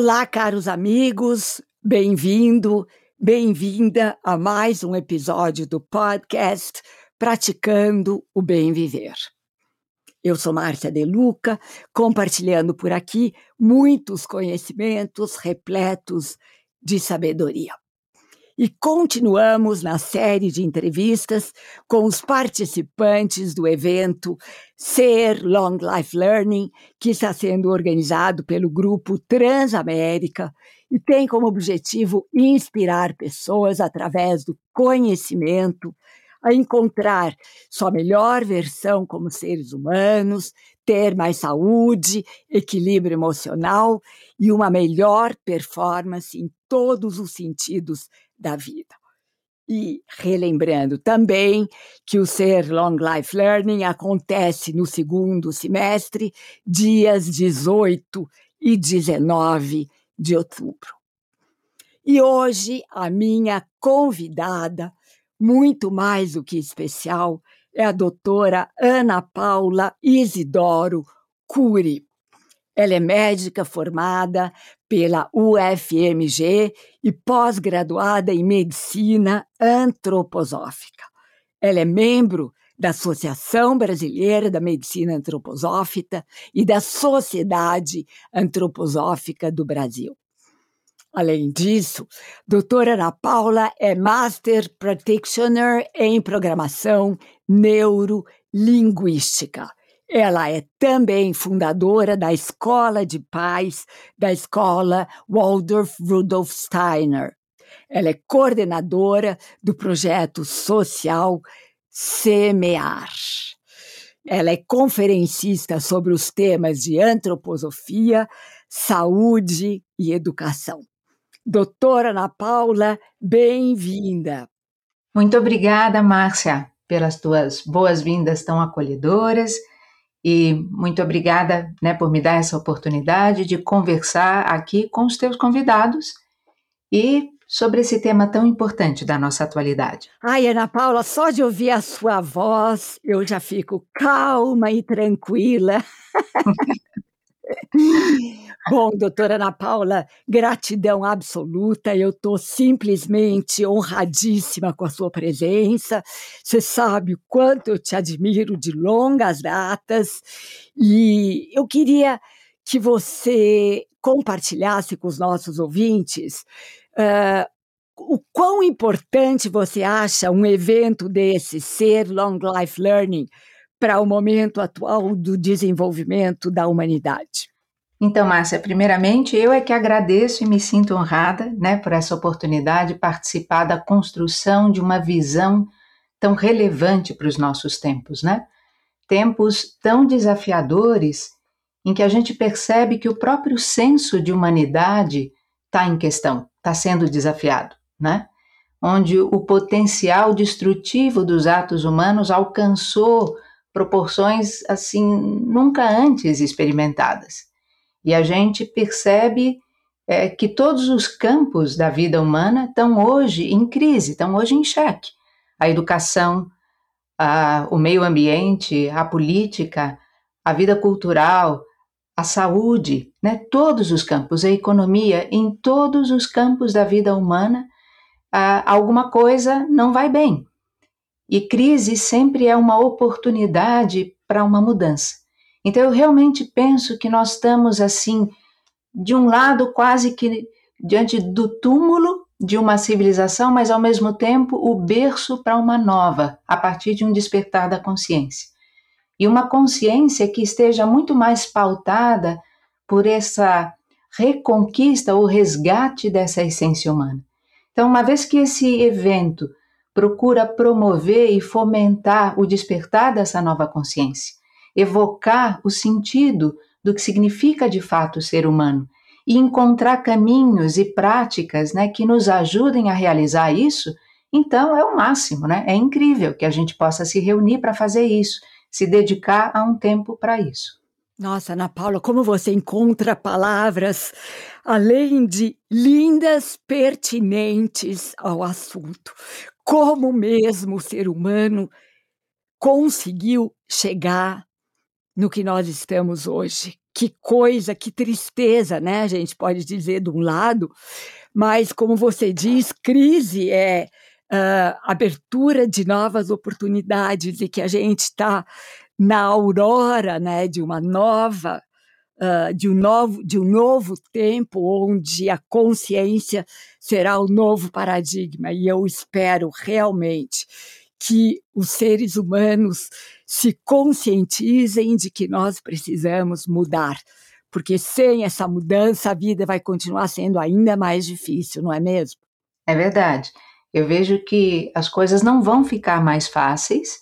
Olá, caros amigos, bem-vindo, bem-vinda a mais um episódio do podcast Praticando o Bem Viver. Eu sou Márcia De Luca, compartilhando por aqui muitos conhecimentos repletos de sabedoria. E continuamos na série de entrevistas com os participantes do evento Ser Long Life Learning, que está sendo organizado pelo grupo Transamérica e tem como objetivo inspirar pessoas através do conhecimento a encontrar sua melhor versão como seres humanos, ter mais saúde, equilíbrio emocional e uma melhor performance em todos os sentidos da vida. E relembrando também que o Ser Long Life Learning acontece no segundo semestre, dias 18 e 19 de outubro. E hoje a minha convidada, muito mais do que especial, é a doutora Ana Paula Isidoro Cury. Ela é médica formada pela UFMG e pós-graduada em medicina antroposófica. Ela é membro da Associação Brasileira da Medicina Antroposófica e da Sociedade Antroposófica do Brasil. Além disso, doutora Ana Paula é Master Practitioner em Programação Neurolinguística ela é também fundadora da Escola de Paz da Escola Waldorf Rudolf Steiner. Ela é coordenadora do projeto social Semear. Ela é conferencista sobre os temas de antroposofia, saúde e educação. Doutora Ana Paula, bem-vinda. Muito obrigada, Márcia, pelas tuas boas-vindas tão acolhedoras e muito obrigada né, por me dar essa oportunidade de conversar aqui com os teus convidados e sobre esse tema tão importante da nossa atualidade. Ai, Ana Paula, só de ouvir a sua voz eu já fico calma e tranquila. Bom, doutora Ana Paula, gratidão absoluta. Eu estou simplesmente honradíssima com a sua presença. Você sabe o quanto eu te admiro de longas datas. E eu queria que você compartilhasse com os nossos ouvintes uh, o quão importante você acha um evento desse ser Long Life Learning para o momento atual do desenvolvimento da humanidade. Então, Márcia, primeiramente eu é que agradeço e me sinto honrada né, por essa oportunidade de participar da construção de uma visão tão relevante para os nossos tempos, né? Tempos tão desafiadores em que a gente percebe que o próprio senso de humanidade está em questão, está sendo desafiado, né? Onde o potencial destrutivo dos atos humanos alcançou proporções assim nunca antes experimentadas. E a gente percebe é, que todos os campos da vida humana estão hoje em crise, estão hoje em xeque. A educação, a, o meio ambiente, a política, a vida cultural, a saúde, né? todos os campos, a economia, em todos os campos da vida humana, a, alguma coisa não vai bem. E crise sempre é uma oportunidade para uma mudança. Então eu realmente penso que nós estamos assim, de um lado quase que diante do túmulo de uma civilização, mas ao mesmo tempo o berço para uma nova, a partir de um despertar da consciência. E uma consciência que esteja muito mais pautada por essa reconquista ou resgate dessa essência humana. Então, uma vez que esse evento procura promover e fomentar o despertar dessa nova consciência, evocar o sentido do que significa de fato ser humano e encontrar caminhos e práticas né, que nos ajudem a realizar isso, então é o máximo, né? É incrível que a gente possa se reunir para fazer isso, se dedicar a um tempo para isso. Nossa, Ana Paula, como você encontra palavras além de lindas, pertinentes ao assunto. Como mesmo o ser humano conseguiu chegar no que nós estamos hoje, que coisa, que tristeza, né? A gente pode dizer de um lado, mas como você diz, crise é uh, abertura de novas oportunidades e que a gente está na aurora, né, de uma nova Uh, de, um novo, de um novo tempo onde a consciência será o novo paradigma. E eu espero realmente que os seres humanos se conscientizem de que nós precisamos mudar, porque sem essa mudança a vida vai continuar sendo ainda mais difícil, não é mesmo? É verdade. Eu vejo que as coisas não vão ficar mais fáceis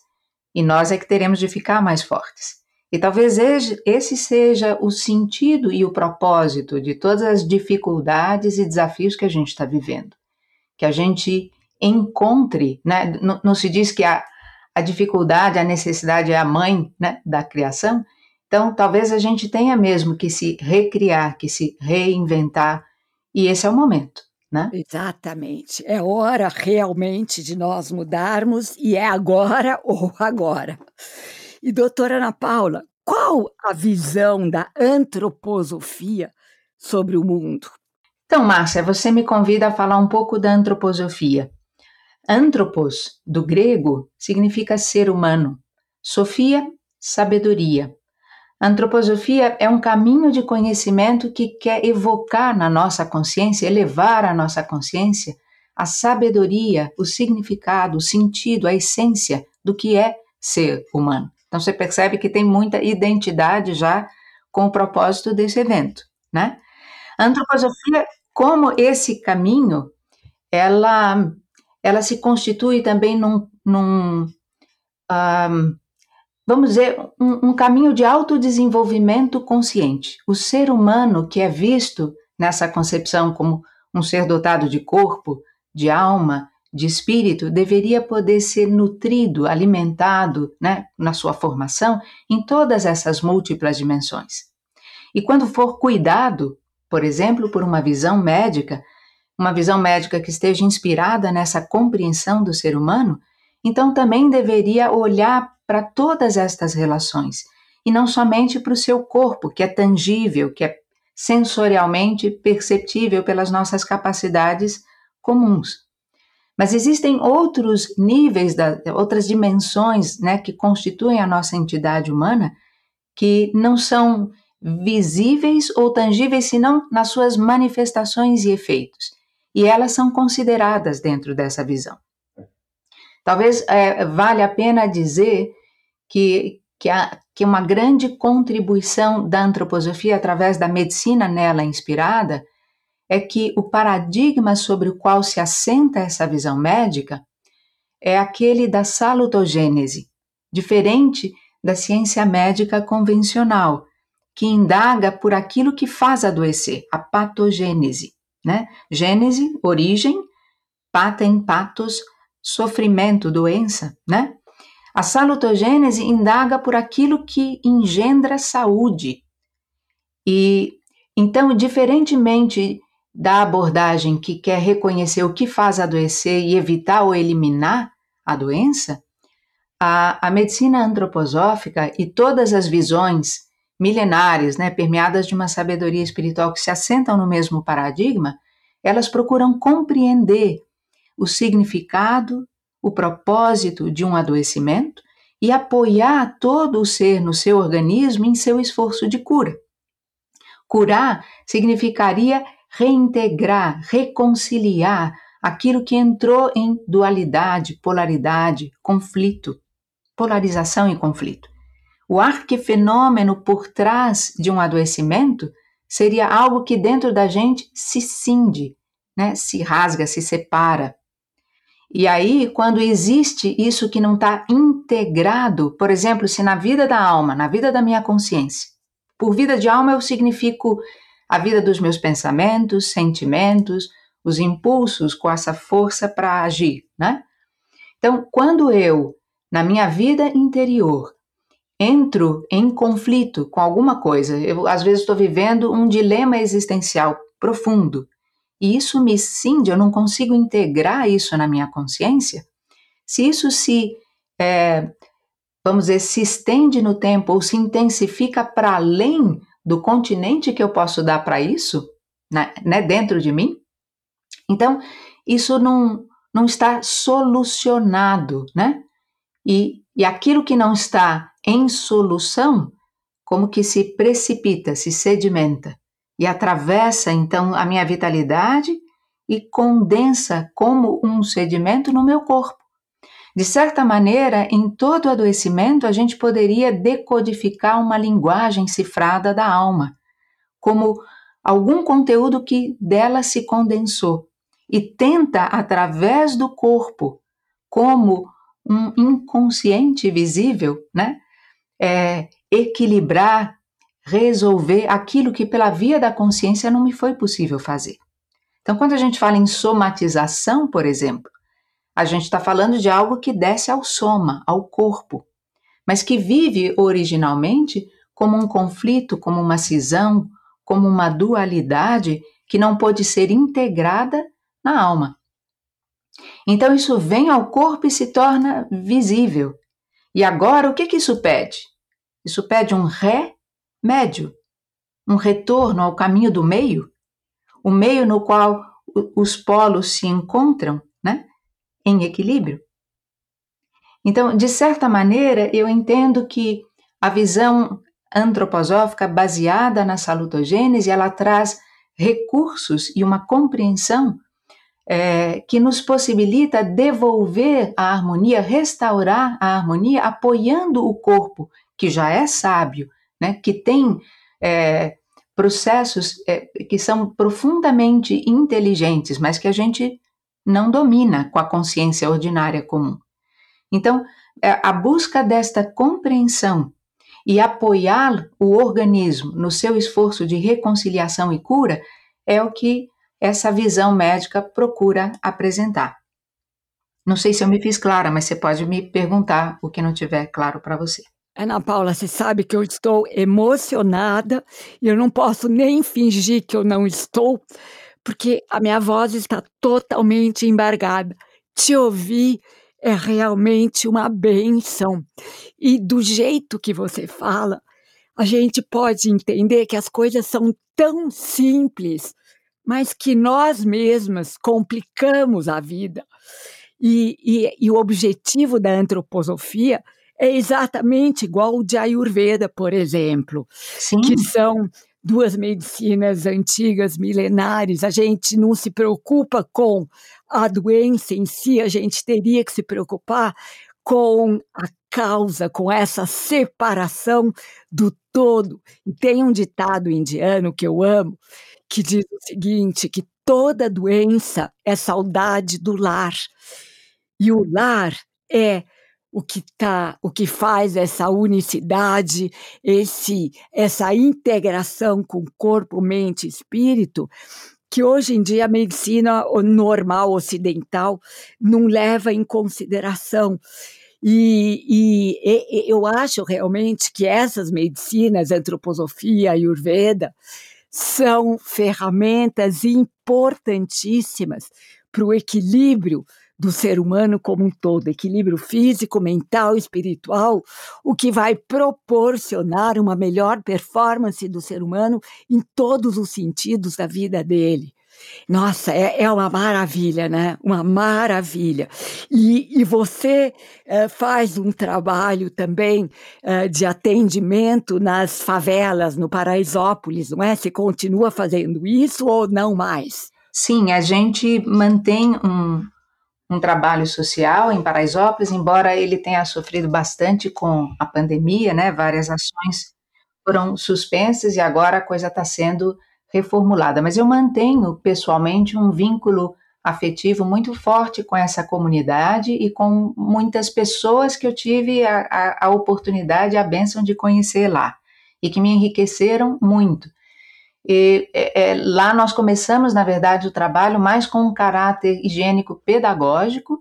e nós é que teremos de ficar mais fortes. E talvez esse seja o sentido e o propósito de todas as dificuldades e desafios que a gente está vivendo. Que a gente encontre, né? não, não se diz que a, a dificuldade, a necessidade é a mãe né, da criação, então talvez a gente tenha mesmo que se recriar, que se reinventar, e esse é o momento. Né? Exatamente. É hora realmente de nós mudarmos e é agora ou agora. E doutora Ana Paula, qual a visão da antroposofia sobre o mundo? Então, Márcia, você me convida a falar um pouco da antroposofia. Antropos, do grego, significa ser humano. Sofia, sabedoria. Antroposofia é um caminho de conhecimento que quer evocar na nossa consciência, elevar a nossa consciência a sabedoria, o significado, o sentido, a essência do que é ser humano. Então você percebe que tem muita identidade já com o propósito desse evento, né? A antroposofia, como esse caminho, ela ela se constitui também num, num um, vamos dizer, um, um caminho de autodesenvolvimento consciente. O ser humano que é visto nessa concepção como um ser dotado de corpo, de alma, de espírito, deveria poder ser nutrido, alimentado, né, na sua formação, em todas essas múltiplas dimensões. E quando for cuidado, por exemplo, por uma visão médica, uma visão médica que esteja inspirada nessa compreensão do ser humano, então também deveria olhar para todas estas relações e não somente para o seu corpo, que é tangível, que é sensorialmente perceptível pelas nossas capacidades comuns. Mas existem outros níveis, da, outras dimensões né, que constituem a nossa entidade humana que não são visíveis ou tangíveis, senão nas suas manifestações e efeitos e elas são consideradas dentro dessa visão. Talvez é, valha a pena dizer que, que, que uma grande contribuição da antroposofia através da medicina nela inspirada é que o paradigma sobre o qual se assenta essa visão médica é aquele da salutogênese, diferente da ciência médica convencional, que indaga por aquilo que faz adoecer, a patogênese né? Gênese, origem, patem, patos, sofrimento, doença, né? A salutogênese indaga por aquilo que engendra saúde. E então, diferentemente da abordagem que quer reconhecer o que faz adoecer e evitar ou eliminar a doença, a, a medicina antroposófica e todas as visões milenares, né, permeadas de uma sabedoria espiritual que se assentam no mesmo paradigma, elas procuram compreender o significado, o propósito de um adoecimento e apoiar todo o ser no seu organismo em seu esforço de cura. Curar significaria reintegrar, reconciliar aquilo que entrou em dualidade, polaridade, conflito, polarização e conflito. O arquefenômeno por trás de um adoecimento seria algo que dentro da gente se cinde, né? se rasga, se separa. E aí, quando existe isso que não está integrado, por exemplo, se na vida da alma, na vida da minha consciência, por vida de alma eu significo a vida dos meus pensamentos, sentimentos, os impulsos com essa força para agir, né? Então, quando eu, na minha vida interior, entro em conflito com alguma coisa, eu às vezes estou vivendo um dilema existencial profundo, e isso me cinde, eu não consigo integrar isso na minha consciência, se isso se, é, vamos dizer, se estende no tempo ou se intensifica para além do continente que eu posso dar para isso, né, né, dentro de mim. Então, isso não, não está solucionado, né? E, e aquilo que não está em solução, como que se precipita, se sedimenta e atravessa então a minha vitalidade e condensa como um sedimento no meu corpo. De certa maneira, em todo adoecimento, a gente poderia decodificar uma linguagem cifrada da alma, como algum conteúdo que dela se condensou e tenta, através do corpo, como um inconsciente visível, né? É, equilibrar, resolver aquilo que pela via da consciência não me foi possível fazer. Então, quando a gente fala em somatização, por exemplo, a gente está falando de algo que desce ao soma, ao corpo, mas que vive originalmente como um conflito, como uma cisão, como uma dualidade que não pode ser integrada na alma. Então isso vem ao corpo e se torna visível. E agora o que, que isso pede? Isso pede um remédio, um retorno ao caminho do meio, o meio no qual os polos se encontram em equilíbrio. Então, de certa maneira, eu entendo que a visão antroposófica baseada na salutogênese, ela traz recursos e uma compreensão é, que nos possibilita devolver a harmonia, restaurar a harmonia, apoiando o corpo, que já é sábio, né, que tem é, processos é, que são profundamente inteligentes, mas que a gente não domina com a consciência ordinária comum. Então, é, a busca desta compreensão e apoiar o organismo no seu esforço de reconciliação e cura é o que essa visão médica procura apresentar. Não sei se eu me fiz clara, mas você pode me perguntar o que não tiver claro para você. Ana Paula, você sabe que eu estou emocionada e eu não posso nem fingir que eu não estou, porque a minha voz está totalmente embargada. Te ouvir é realmente uma benção. E do jeito que você fala, a gente pode entender que as coisas são tão simples, mas que nós mesmas complicamos a vida. E, e, e o objetivo da antroposofia é exatamente igual ao de Ayurveda, por exemplo, Sim. que são duas medicinas antigas, milenares, a gente não se preocupa com a doença em si, a gente teria que se preocupar com a causa, com essa separação do todo. E tem um ditado indiano que eu amo, que diz o seguinte: que toda doença é saudade do lar. E o lar é o que tá, o que faz essa unicidade, esse essa integração com corpo, mente espírito, que hoje em dia a medicina normal ocidental não leva em consideração. E, e, e, eu acho realmente que essas medicinas, antroposofia, ayurveda, são ferramentas importantíssimas para o equilíbrio do ser humano como um todo, equilíbrio físico, mental, espiritual, o que vai proporcionar uma melhor performance do ser humano em todos os sentidos da vida dele. Nossa, é, é uma maravilha, né? Uma maravilha. E, e você é, faz um trabalho também é, de atendimento nas favelas, no Paraisópolis, não é? Você continua fazendo isso ou não mais? Sim, a gente mantém um, um trabalho social em Paraisópolis, embora ele tenha sofrido bastante com a pandemia, né? Várias ações foram suspensas e agora a coisa está sendo reformulada. Mas eu mantenho pessoalmente um vínculo afetivo muito forte com essa comunidade e com muitas pessoas que eu tive a, a, a oportunidade, a bênção de conhecer lá e que me enriqueceram muito. E, é, é, lá nós começamos, na verdade, o trabalho mais com um caráter higiênico pedagógico,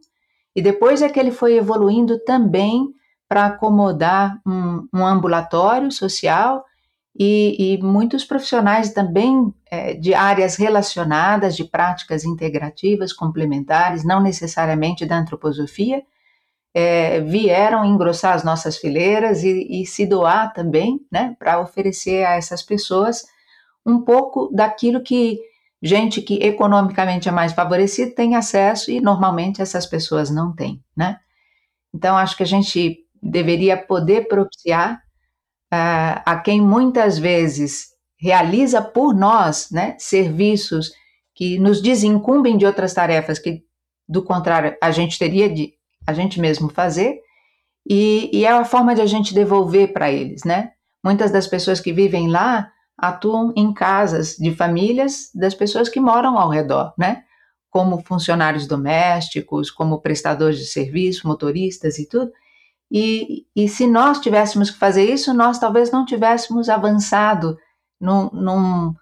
e depois é que ele foi evoluindo também para acomodar um, um, ambulatório social e, e muitos profissionais também é, de áreas relacionadas, de práticas integrativas, complementares, não necessariamente da antroposofia, é, vieram engrossar as nossas fileiras e, e se doar também, né, para oferecer a essas pessoas um pouco daquilo que gente que economicamente é mais favorecida tem acesso e normalmente essas pessoas não têm, né? Então acho que a gente deveria poder propiciar uh, a quem muitas vezes realiza por nós, né, serviços que nos desincumbem de outras tarefas que, do contrário, a gente teria de a gente mesmo fazer, e, e é a forma de a gente devolver para eles, né? Muitas das pessoas que vivem lá atuam em casas de famílias das pessoas que moram ao redor, né? Como funcionários domésticos, como prestadores de serviço, motoristas e tudo. E, e se nós tivéssemos que fazer isso, nós talvez não tivéssemos avançado num, num,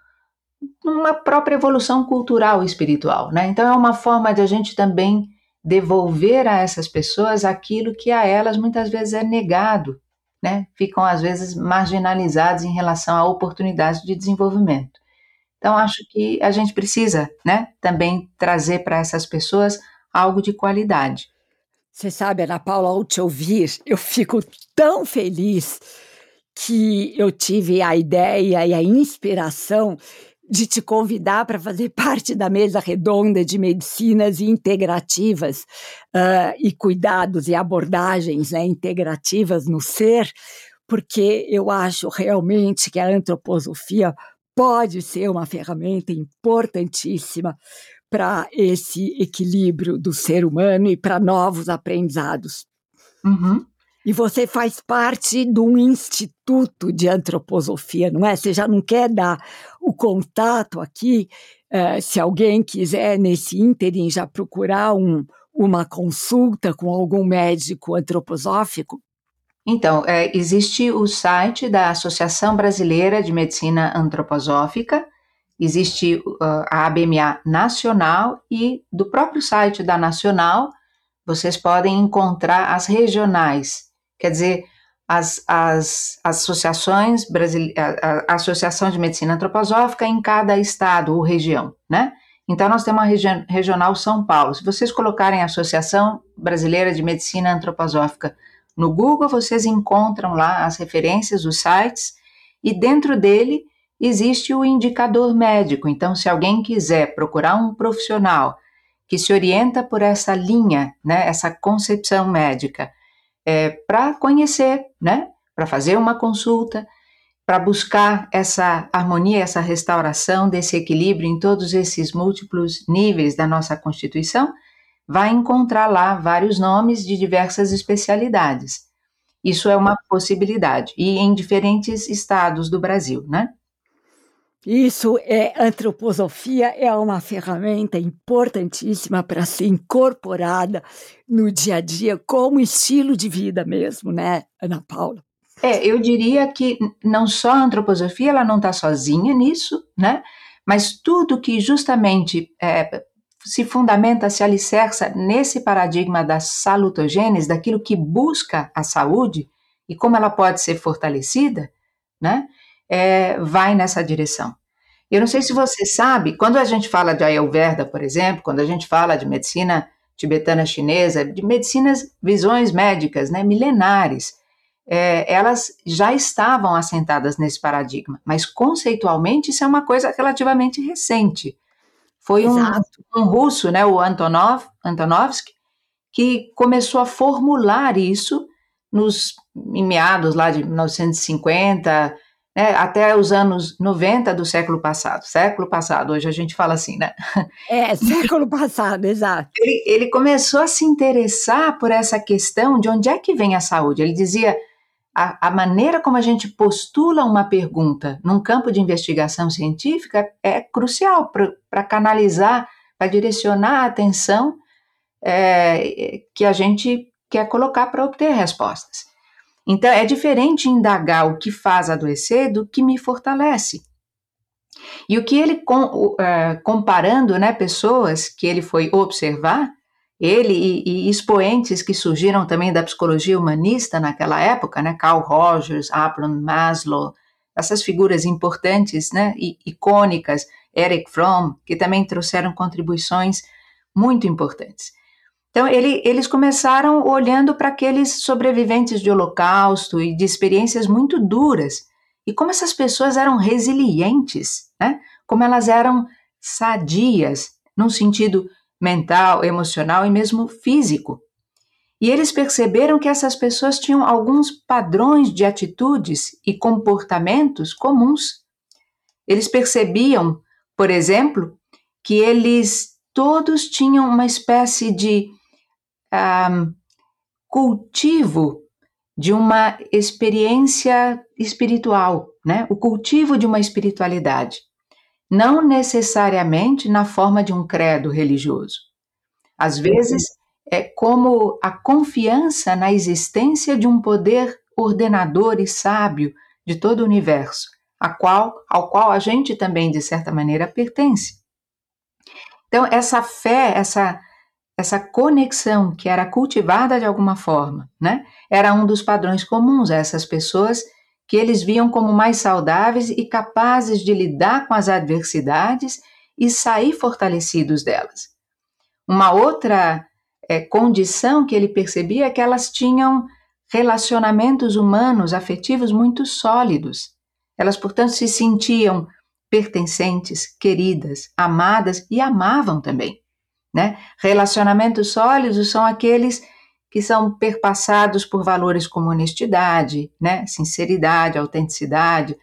numa própria evolução cultural e espiritual, né? Então é uma forma de a gente também devolver a essas pessoas aquilo que a elas muitas vezes é negado né, ficam às vezes marginalizados em relação a oportunidades de desenvolvimento. Então, acho que a gente precisa né, também trazer para essas pessoas algo de qualidade. Você sabe, Ana Paula, ao te ouvir, eu fico tão feliz que eu tive a ideia e a inspiração de te convidar para fazer parte da mesa redonda de medicinas integrativas uh, e cuidados e abordagens né, integrativas no ser, porque eu acho realmente que a antroposofia pode ser uma ferramenta importantíssima para esse equilíbrio do ser humano e para novos aprendizados. Uhum. E você faz parte de um instituto de antroposofia, não é? Você já não quer dar o contato aqui, uh, se alguém quiser, nesse ínterim, já procurar um, uma consulta com algum médico antroposófico? Então, é, existe o site da Associação Brasileira de Medicina Antroposófica, existe uh, a ABMA Nacional e do próprio site da Nacional vocês podem encontrar as regionais quer dizer, as, as, associações brasileiras, a, a, Associação de Medicina Antroposófica em cada estado ou região, né? Então, nós temos a regi Regional São Paulo. Se vocês colocarem Associação Brasileira de Medicina Antroposófica no Google, vocês encontram lá as referências, os sites, e dentro dele existe o indicador médico. Então, se alguém quiser procurar um profissional que se orienta por essa linha, né, essa concepção médica, é, para conhecer, né? Para fazer uma consulta, para buscar essa harmonia, essa restauração desse equilíbrio em todos esses múltiplos níveis da nossa Constituição, vai encontrar lá vários nomes de diversas especialidades. Isso é uma possibilidade, e em diferentes estados do Brasil, né? Isso é antroposofia, é uma ferramenta importantíssima para ser incorporada no dia a dia como estilo de vida mesmo, né, Ana Paula? É, eu diria que não só a antroposofia, ela não está sozinha nisso, né? Mas tudo que justamente é, se fundamenta, se alicerça nesse paradigma da salutogênese, daquilo que busca a saúde e como ela pode ser fortalecida, né? É, vai nessa direção. Eu não sei se você sabe, quando a gente fala de Ayurveda, por exemplo, quando a gente fala de medicina tibetana chinesa, de medicinas, visões médicas, né, milenares, é, elas já estavam assentadas nesse paradigma, mas conceitualmente isso é uma coisa relativamente recente. Foi um, um, russo, né, o Antonov, Antonovsky, que começou a formular isso nos em meados lá de 1950, né, até os anos 90 do século passado. Século passado, hoje a gente fala assim, né? É, século passado, exato. Ele, ele começou a se interessar por essa questão de onde é que vem a saúde. Ele dizia. A, a maneira como a gente postula uma pergunta num campo de investigação científica é crucial para canalizar, para direcionar a atenção é, que a gente quer colocar para obter respostas. Então, é diferente indagar o que faz adoecer do que me fortalece. E o que ele, com, uh, comparando né, pessoas que ele foi observar, ele e, e, expoentes que surgiram também da psicologia humanista naquela época, né, Carl Rogers, Abraham Maslow, essas figuras importantes, né, e, icônicas, Eric Fromm, que também trouxeram contribuições muito importantes. Então, ele, eles começaram olhando para aqueles sobreviventes de holocausto e de experiências muito duras, e como essas pessoas eram resilientes, né? como elas eram sadias, num sentido mental, emocional e mesmo físico. E eles perceberam que essas pessoas tinham alguns padrões de atitudes e comportamentos comuns. Eles percebiam, por exemplo, que eles todos tinham uma espécie de cultivo de uma experiência espiritual, né? O cultivo de uma espiritualidade, não necessariamente na forma de um credo religioso. Às vezes é como a confiança na existência de um poder ordenador e sábio de todo o universo, a qual, ao qual a gente também de certa maneira pertence. Então essa fé, essa essa conexão que era cultivada de alguma forma, né? Era um dos padrões comuns a essas pessoas que eles viam como mais saudáveis e capazes de lidar com as adversidades e sair fortalecidos delas. Uma outra é, condição que ele percebia é que elas tinham relacionamentos humanos afetivos muito sólidos. Elas, portanto, se sentiam pertencentes, queridas, amadas e amavam também. Né? Relacionamentos sólidos são aqueles que são perpassados por valores como honestidade, né? sinceridade, autenticidade,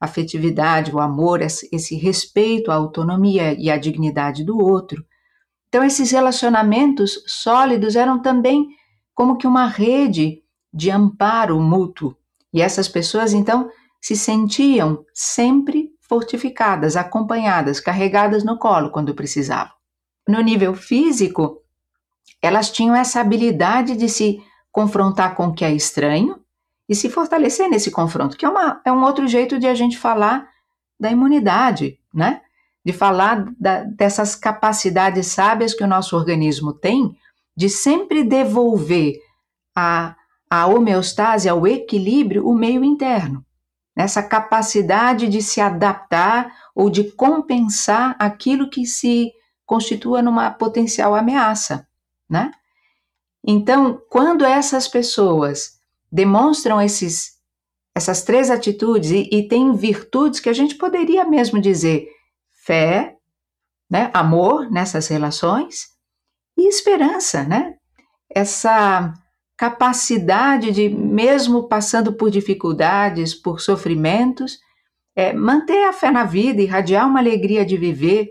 afetividade, o amor, esse respeito à autonomia e à dignidade do outro. Então, esses relacionamentos sólidos eram também como que uma rede de amparo mútuo. E essas pessoas, então, se sentiam sempre fortificadas, acompanhadas, carregadas no colo quando precisavam no nível físico, elas tinham essa habilidade de se confrontar com o que é estranho e se fortalecer nesse confronto, que é, uma, é um outro jeito de a gente falar da imunidade, né? De falar da, dessas capacidades sábias que o nosso organismo tem de sempre devolver a, a homeostase, ao equilíbrio, o meio interno. Essa capacidade de se adaptar ou de compensar aquilo que se constitua numa potencial ameaça, né? Então, quando essas pessoas demonstram esses, essas três atitudes e, e têm virtudes que a gente poderia mesmo dizer fé, né, amor nessas relações e esperança, né? Essa capacidade de, mesmo passando por dificuldades, por sofrimentos, é, manter a fé na vida, irradiar uma alegria de viver,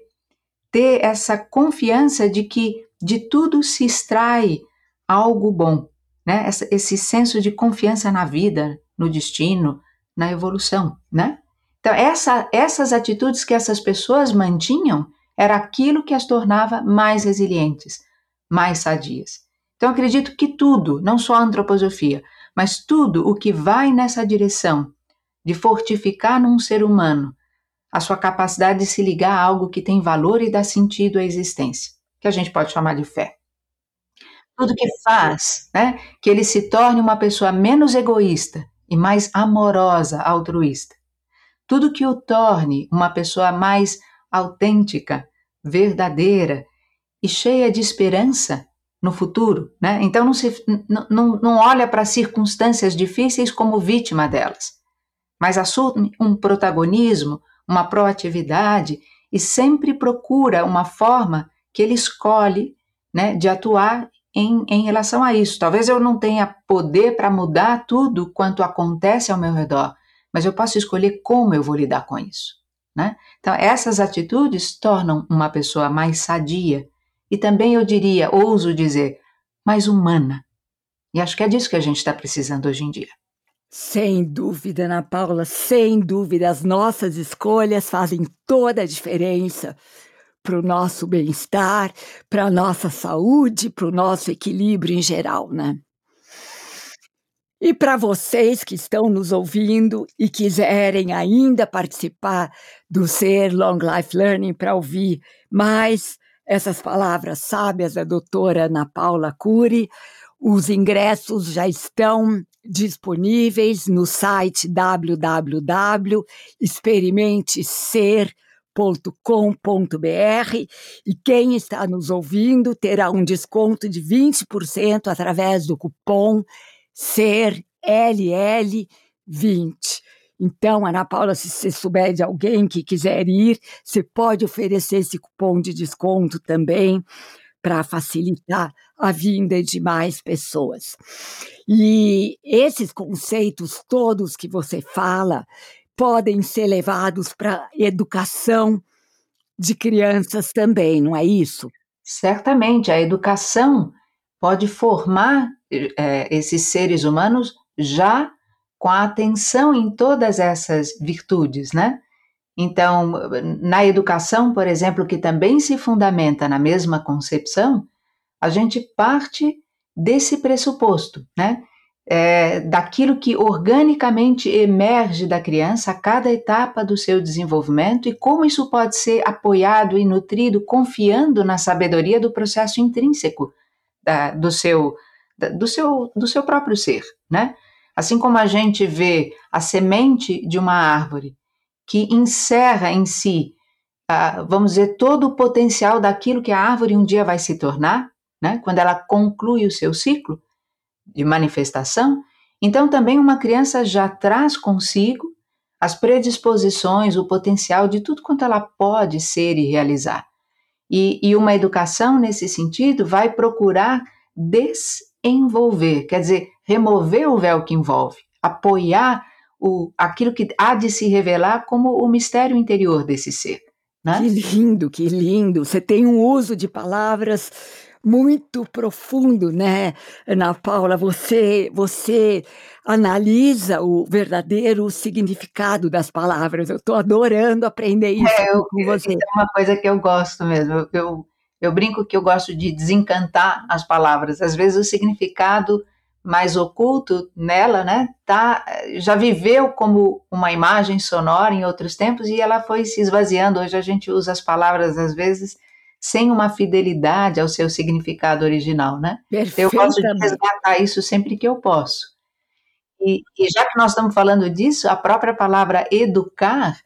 ter essa confiança de que de tudo se extrai algo bom, né? esse senso de confiança na vida, no destino, na evolução, né? Então, essa, essas atitudes que essas pessoas mantinham era aquilo que as tornava mais resilientes, mais sadias. Então, acredito que tudo, não só a antroposofia, mas tudo o que vai nessa direção de fortificar num ser humano a sua capacidade de se ligar a algo que tem valor e dá sentido à existência, que a gente pode chamar de fé. Tudo que faz né, que ele se torne uma pessoa menos egoísta e mais amorosa, altruísta. Tudo que o torne uma pessoa mais autêntica, verdadeira e cheia de esperança no futuro. Né? Então não, se, não, não olha para circunstâncias difíceis como vítima delas, mas assume um protagonismo, uma proatividade e sempre procura uma forma que ele escolhe né, de atuar em, em relação a isso. Talvez eu não tenha poder para mudar tudo quanto acontece ao meu redor, mas eu posso escolher como eu vou lidar com isso. Né? Então, essas atitudes tornam uma pessoa mais sadia e também, eu diria, ouso dizer, mais humana. E acho que é disso que a gente está precisando hoje em dia. Sem dúvida, Ana Paula, sem dúvida, as nossas escolhas fazem toda a diferença para o nosso bem-estar, para a nossa saúde, para o nosso equilíbrio em geral, né? E para vocês que estão nos ouvindo e quiserem ainda participar do Ser Long Life Learning para ouvir mais essas palavras sábias da doutora Ana Paula Cury, os ingressos já estão disponíveis no site www.experimentecer.com e quem está nos ouvindo terá um desconto de 20% através do cupom SERLL20. Então, Ana Paula, se você souber de alguém que quiser ir, você pode oferecer esse cupom de desconto também para facilitar a vinda de mais pessoas. E esses conceitos todos que você fala podem ser levados para educação de crianças também, não é isso? Certamente, a educação pode formar é, esses seres humanos já com a atenção em todas essas virtudes, né? Então, na educação, por exemplo, que também se fundamenta na mesma concepção, a gente parte desse pressuposto, né? É, daquilo que organicamente emerge da criança a cada etapa do seu desenvolvimento e como isso pode ser apoiado e nutrido confiando na sabedoria do processo intrínseco da, do, seu, da, do, seu, do seu próprio ser, né? Assim como a gente vê a semente de uma árvore que encerra em si, uh, vamos dizer, todo o potencial daquilo que a árvore um dia vai se tornar, né? quando ela conclui o seu ciclo de manifestação, então também uma criança já traz consigo as predisposições, o potencial de tudo quanto ela pode ser e realizar. E, e uma educação nesse sentido vai procurar desenvolver, quer dizer, remover o véu que envolve, apoiar o, aquilo que há de se revelar como o mistério interior desse ser. Né? Que lindo, que lindo. Você tem um uso de palavras muito profundo, né, Ana Paula? Você, você analisa o verdadeiro significado das palavras. Eu estou adorando aprender isso é, eu, com você. Isso é uma coisa que eu gosto mesmo. Eu, eu brinco que eu gosto de desencantar as palavras. Às vezes o significado mais oculto nela, né, tá, já viveu como uma imagem sonora em outros tempos e ela foi se esvaziando. Hoje a gente usa as palavras às vezes sem uma fidelidade ao seu significado original, né? Eu gosto de resgatar isso sempre que eu posso. E, e já que nós estamos falando disso, a própria palavra educar,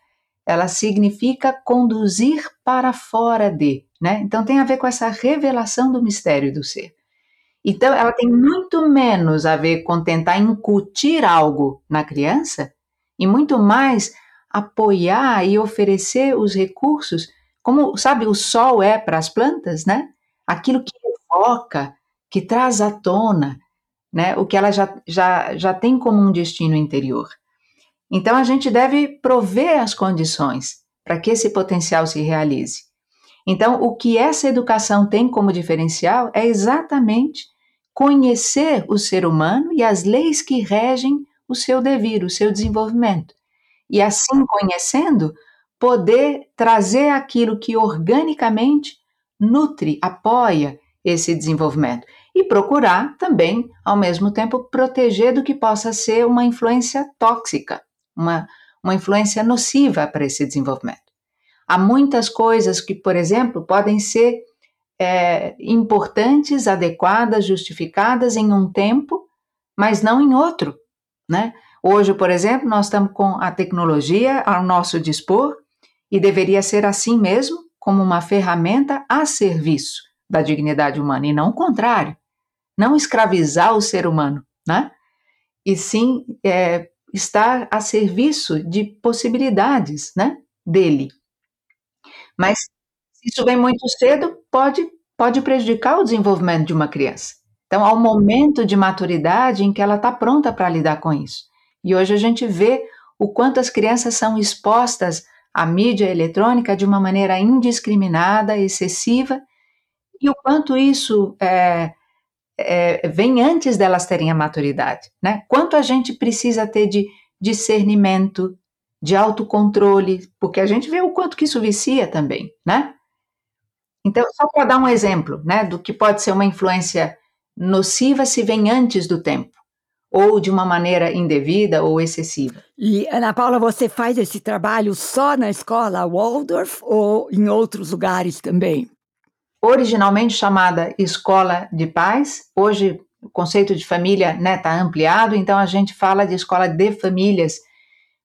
ela significa conduzir para fora de, né? Então tem a ver com essa revelação do mistério do ser. Então, ela tem muito menos a ver com tentar incutir algo na criança e muito mais apoiar e oferecer os recursos, como, sabe, o sol é para as plantas, né? Aquilo que evoca, que traz à tona, né? O que ela já, já, já tem como um destino interior. Então, a gente deve prover as condições para que esse potencial se realize. Então, o que essa educação tem como diferencial é exatamente conhecer o ser humano e as leis que regem o seu devir, o seu desenvolvimento. E assim, conhecendo, poder trazer aquilo que organicamente nutre, apoia esse desenvolvimento. E procurar também, ao mesmo tempo, proteger do que possa ser uma influência tóxica, uma, uma influência nociva para esse desenvolvimento. Há muitas coisas que, por exemplo, podem ser é, importantes, adequadas, justificadas em um tempo, mas não em outro, né? Hoje, por exemplo, nós estamos com a tecnologia ao nosso dispor e deveria ser assim mesmo, como uma ferramenta a serviço da dignidade humana e não o contrário, não escravizar o ser humano, né? E sim é, estar a serviço de possibilidades, né? Dele. Mas isso vem muito cedo, pode, pode prejudicar o desenvolvimento de uma criança. Então, há um momento de maturidade em que ela está pronta para lidar com isso. E hoje a gente vê o quanto as crianças são expostas à mídia eletrônica de uma maneira indiscriminada, excessiva, e o quanto isso é, é, vem antes delas terem a maturidade. Né? Quanto a gente precisa ter de discernimento, de autocontrole, porque a gente vê o quanto que isso vicia também, né? Então, só para dar um exemplo, né, do que pode ser uma influência nociva se vem antes do tempo, ou de uma maneira indevida ou excessiva. E, Ana Paula, você faz esse trabalho só na escola Waldorf ou em outros lugares também? Originalmente chamada Escola de Paz, hoje o conceito de família está né, tá ampliado, então a gente fala de escola de famílias,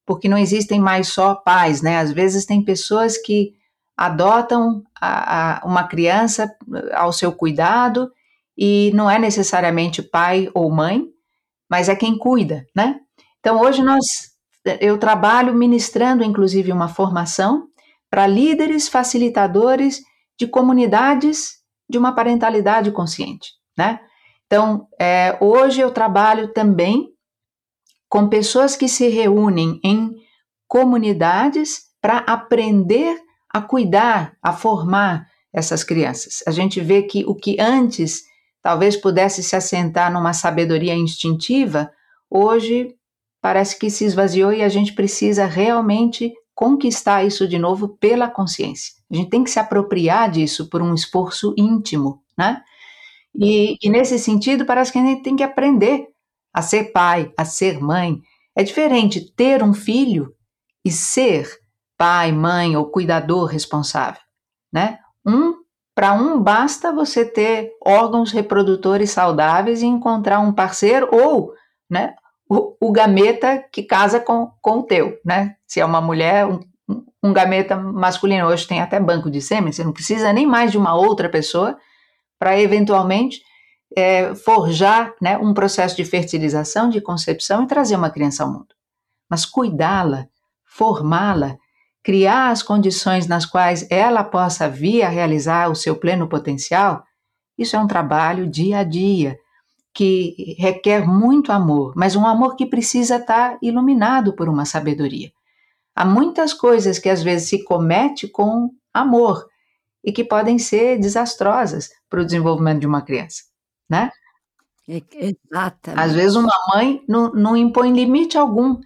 porque não existem mais só pais, né? Às vezes tem pessoas que adotam a, a, uma criança ao seu cuidado e não é necessariamente pai ou mãe, mas é quem cuida, né? Então hoje nós eu trabalho ministrando inclusive uma formação para líderes facilitadores de comunidades de uma parentalidade consciente, né? Então, é, hoje eu trabalho também com pessoas que se reúnem em comunidades para aprender a cuidar, a formar essas crianças. A gente vê que o que antes talvez pudesse se assentar numa sabedoria instintiva, hoje parece que se esvaziou e a gente precisa realmente conquistar isso de novo pela consciência. A gente tem que se apropriar disso por um esforço íntimo, né? E, e nesse sentido, parece que a gente tem que aprender a ser pai, a ser mãe. É diferente ter um filho e ser pai, mãe ou cuidador responsável, né? Um para um basta você ter órgãos reprodutores saudáveis e encontrar um parceiro ou, né, o, o gameta que casa com, com o teu, né? Se é uma mulher, um, um gameta masculino. Hoje tem até banco de sêmen, você não precisa nem mais de uma outra pessoa para eventualmente é, forjar né, um processo de fertilização, de concepção e trazer uma criança ao mundo. Mas cuidá-la, formá-la, criar as condições nas quais ela possa vir a realizar o seu pleno potencial, isso é um trabalho dia a dia, que requer muito amor, mas um amor que precisa estar iluminado por uma sabedoria. Há muitas coisas que às vezes se comete com amor e que podem ser desastrosas para o desenvolvimento de uma criança, né? Exatamente. Às vezes uma mãe não, não impõe limite algum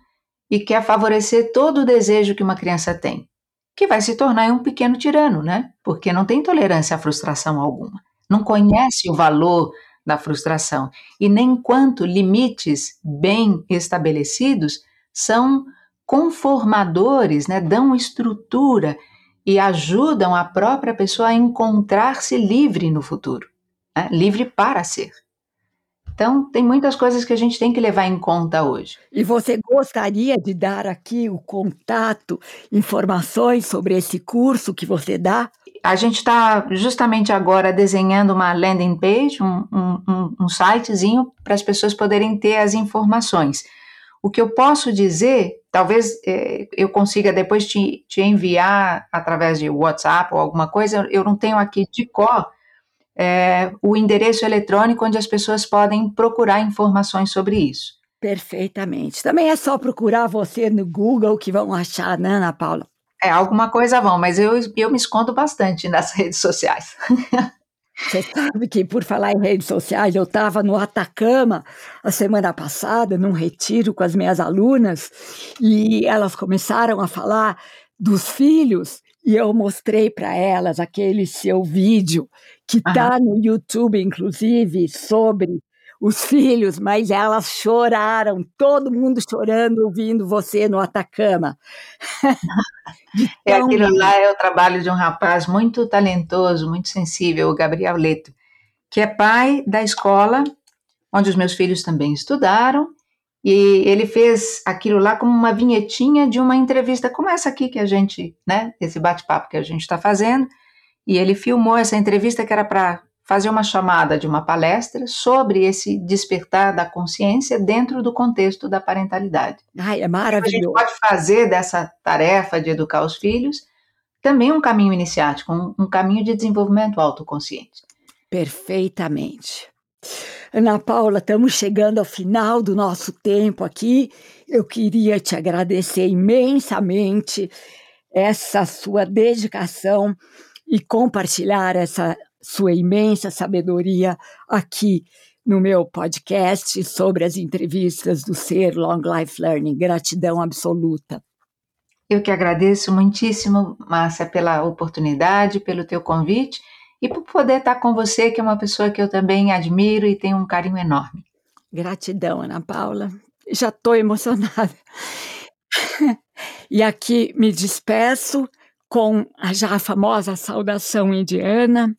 e quer favorecer todo o desejo que uma criança tem, que vai se tornar um pequeno tirano, né? Porque não tem tolerância à frustração alguma, não conhece o valor da frustração e nem quanto limites bem estabelecidos são conformadores, né? Dão estrutura e ajudam a própria pessoa a encontrar-se livre no futuro, né? livre para ser. Então, tem muitas coisas que a gente tem que levar em conta hoje. E você gostaria de dar aqui o contato, informações sobre esse curso que você dá? A gente está justamente agora desenhando uma landing page, um, um, um sitezinho para as pessoas poderem ter as informações. O que eu posso dizer, talvez eh, eu consiga depois te, te, enviar através de WhatsApp ou alguma coisa, eu não tenho aqui de cor, é, o endereço eletrônico onde as pessoas podem procurar informações sobre isso. Perfeitamente. Também é só procurar você no Google que vão achar, né, Ana Paula? É, alguma coisa vão, mas eu, eu me escondo bastante nas redes sociais. Você sabe que, por falar em redes sociais, eu estava no Atacama a semana passada, num retiro com as minhas alunas, e elas começaram a falar dos filhos, e eu mostrei para elas aquele seu vídeo que está no YouTube, inclusive, sobre os filhos, mas elas choraram, todo mundo chorando ouvindo você no Atacama. é aquilo lá é o trabalho de um rapaz muito talentoso, muito sensível, o Gabriel Leto, que é pai da escola onde os meus filhos também estudaram, e ele fez aquilo lá como uma vinhetinha de uma entrevista como essa aqui que a gente, né, esse bate-papo que a gente está fazendo, e ele filmou essa entrevista que era para fazer uma chamada de uma palestra sobre esse despertar da consciência dentro do contexto da parentalidade. Ai, é maravilhoso. A gente pode fazer dessa tarefa de educar os filhos também um caminho iniciático, um, um caminho de desenvolvimento autoconsciente. Perfeitamente. Ana Paula, estamos chegando ao final do nosso tempo aqui. Eu queria te agradecer imensamente essa sua dedicação e compartilhar essa sua imensa sabedoria aqui no meu podcast sobre as entrevistas do Ser Long Life Learning. Gratidão absoluta. Eu que agradeço muitíssimo, Márcia, pela oportunidade, pelo teu convite e por poder estar com você, que é uma pessoa que eu também admiro e tenho um carinho enorme. Gratidão, Ana Paula. Já estou emocionada. e aqui me despeço com a já famosa saudação indiana,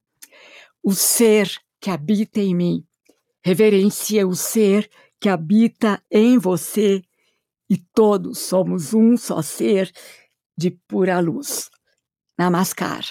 o ser que habita em mim reverencia o ser que habita em você e todos somos um só ser de pura luz. Namaskar.